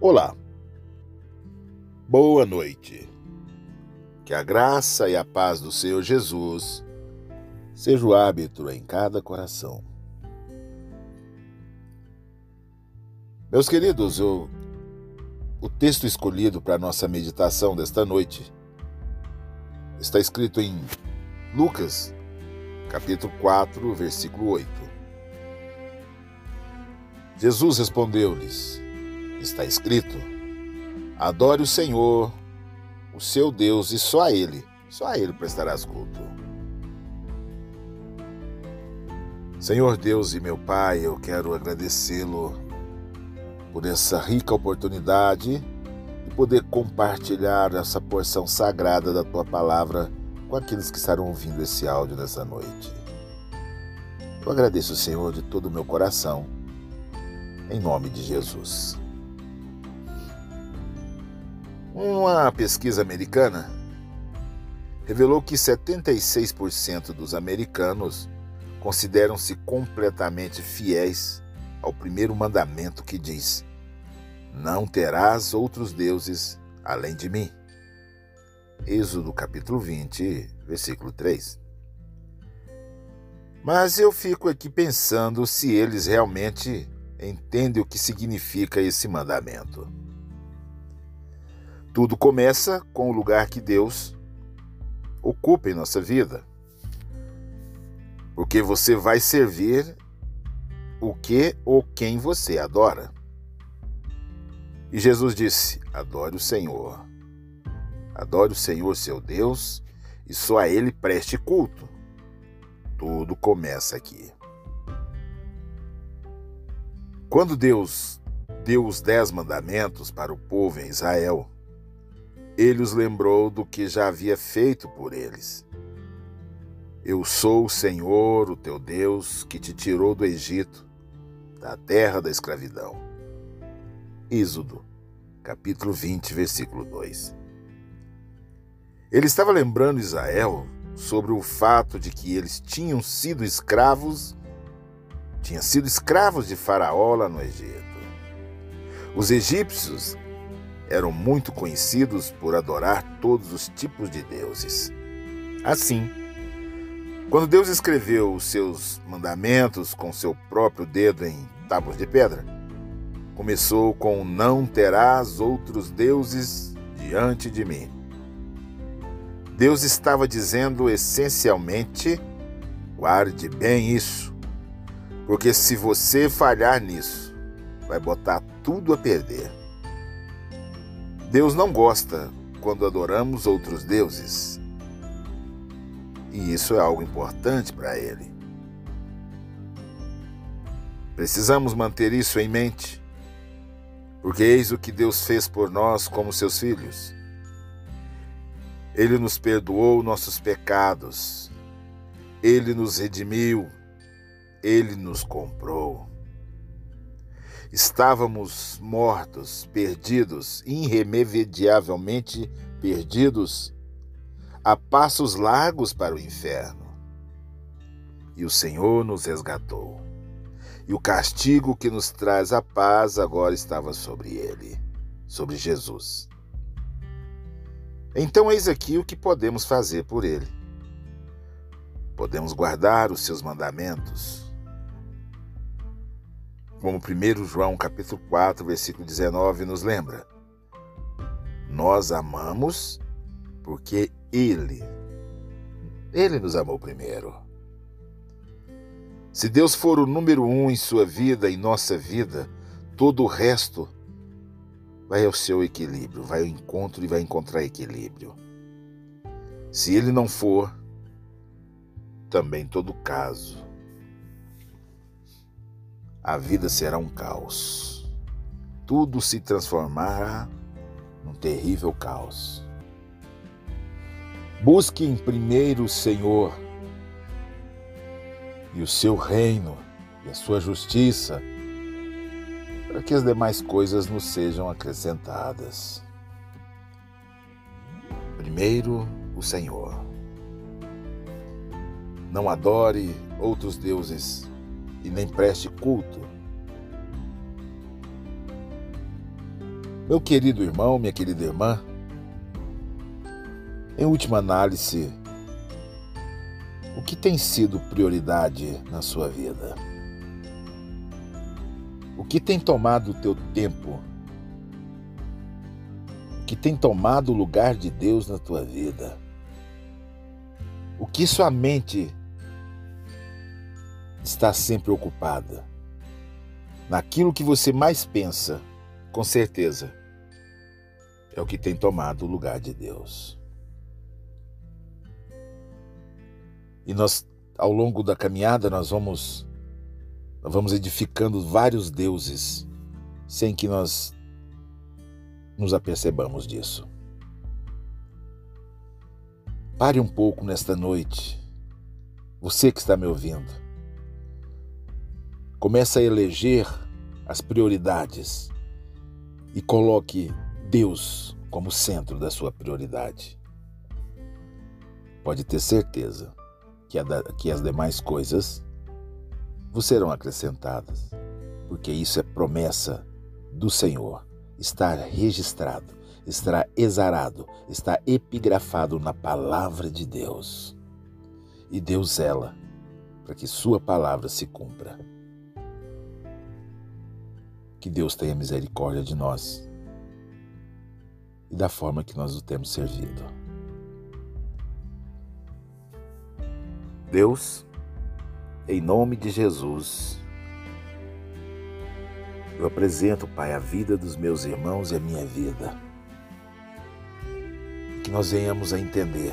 Olá, boa noite. Que a graça e a paz do Senhor Jesus seja o hábito em cada coração. Meus queridos, o, o texto escolhido para a nossa meditação desta noite está escrito em Lucas, capítulo 4, versículo 8. Jesus respondeu-lhes: Está escrito: Adore o Senhor, o seu Deus, e só a Ele, só a Ele prestarás culto. Senhor Deus e meu Pai, eu quero agradecê-lo por essa rica oportunidade de poder compartilhar essa porção sagrada da tua palavra com aqueles que estarão ouvindo esse áudio nessa noite. Eu agradeço, Senhor, de todo o meu coração, em nome de Jesus. Uma pesquisa americana revelou que 76% dos americanos consideram-se completamente fiéis ao primeiro mandamento que diz: Não terás outros deuses além de mim. Êxodo capítulo 20, versículo 3. Mas eu fico aqui pensando se eles realmente entendem o que significa esse mandamento. Tudo começa com o lugar que Deus ocupa em nossa vida. Porque você vai servir o que ou quem você adora. E Jesus disse: Adore o Senhor. Adore o Senhor, seu Deus, e só a Ele preste culto. Tudo começa aqui. Quando Deus deu os dez mandamentos para o povo em Israel, ele os lembrou do que já havia feito por eles. Eu sou o Senhor, o teu Deus, que te tirou do Egito, da terra da escravidão. Êxodo, capítulo 20, versículo 2. Ele estava lembrando Israel sobre o fato de que eles tinham sido escravos, tinham sido escravos de Faraó lá no Egito. Os egípcios eram muito conhecidos por adorar todos os tipos de deuses. Assim, quando Deus escreveu os seus mandamentos com seu próprio dedo em tábuas de pedra, começou com: Não terás outros deuses diante de mim. Deus estava dizendo essencialmente: guarde bem isso, porque se você falhar nisso, vai botar tudo a perder. Deus não gosta quando adoramos outros deuses. E isso é algo importante para Ele. Precisamos manter isso em mente, porque eis o que Deus fez por nós como seus filhos. Ele nos perdoou nossos pecados, Ele nos redimiu, Ele nos comprou. Estávamos mortos, perdidos, irremediavelmente perdidos, a passos largos para o inferno. E o Senhor nos resgatou. E o castigo que nos traz a paz agora estava sobre ele, sobre Jesus. Então, eis aqui o que podemos fazer por ele. Podemos guardar os seus mandamentos, como 1 João capítulo 4, versículo 19 nos lembra. Nós amamos porque ele ele nos amou primeiro. Se Deus for o número um em sua vida, em nossa vida, todo o resto vai ao seu equilíbrio, vai ao encontro e vai encontrar equilíbrio. Se ele não for, também todo caso a vida será um caos. Tudo se transformará num terrível caos. Busque em primeiro o Senhor e o seu reino e a sua justiça, para que as demais coisas nos sejam acrescentadas. Primeiro o Senhor. Não adore outros deuses e nem preste culto. Meu querido irmão, minha querida irmã, em última análise, o que tem sido prioridade na sua vida? O que tem tomado o teu tempo? O que tem tomado o lugar de Deus na tua vida? O que sua mente está sempre ocupada? Naquilo que você mais pensa, com certeza, é o que tem tomado o lugar de Deus. E nós, ao longo da caminhada, nós vamos, nós vamos edificando vários deuses sem que nós nos apercebamos disso. Pare um pouco nesta noite, você que está me ouvindo. Comece a eleger as prioridades e coloque Deus como centro da sua prioridade. Pode ter certeza que, que as demais coisas vos serão acrescentadas, porque isso é promessa do Senhor. Está registrado, está exarado, está epigrafado na palavra de Deus. E Deus zela para que Sua palavra se cumpra. Que Deus tenha misericórdia de nós e da forma que nós o temos servido. Deus, em nome de Jesus, eu apresento, Pai, a vida dos meus irmãos e a minha vida. Que nós venhamos a entender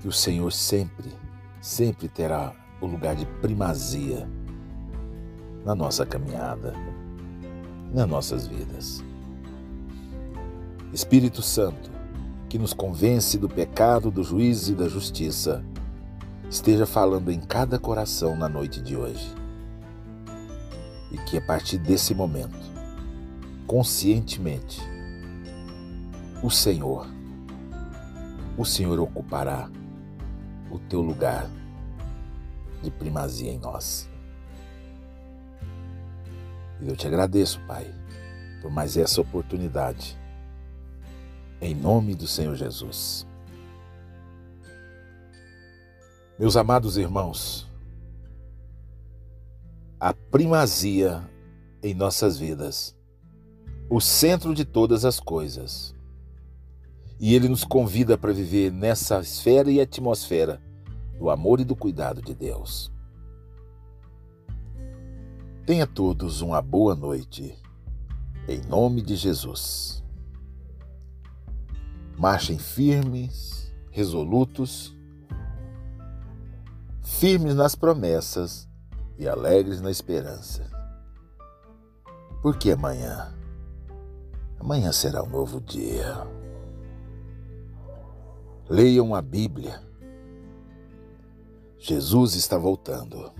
que o Senhor sempre, sempre terá o lugar de primazia na nossa caminhada, nas nossas vidas. Espírito Santo, que nos convence do pecado, do juízo e da justiça, esteja falando em cada coração na noite de hoje. E que a partir desse momento, conscientemente, o Senhor, o Senhor ocupará o teu lugar de primazia em nós. E eu te agradeço, Pai, por mais essa oportunidade em nome do Senhor Jesus. Meus amados irmãos, a primazia em nossas vidas, o centro de todas as coisas. E Ele nos convida para viver nessa esfera e atmosfera do amor e do cuidado de Deus. Tenha todos uma boa noite, em nome de Jesus. Marchem firmes, resolutos, firmes nas promessas e alegres na esperança. Porque amanhã, amanhã será um novo dia. Leiam a Bíblia. Jesus está voltando.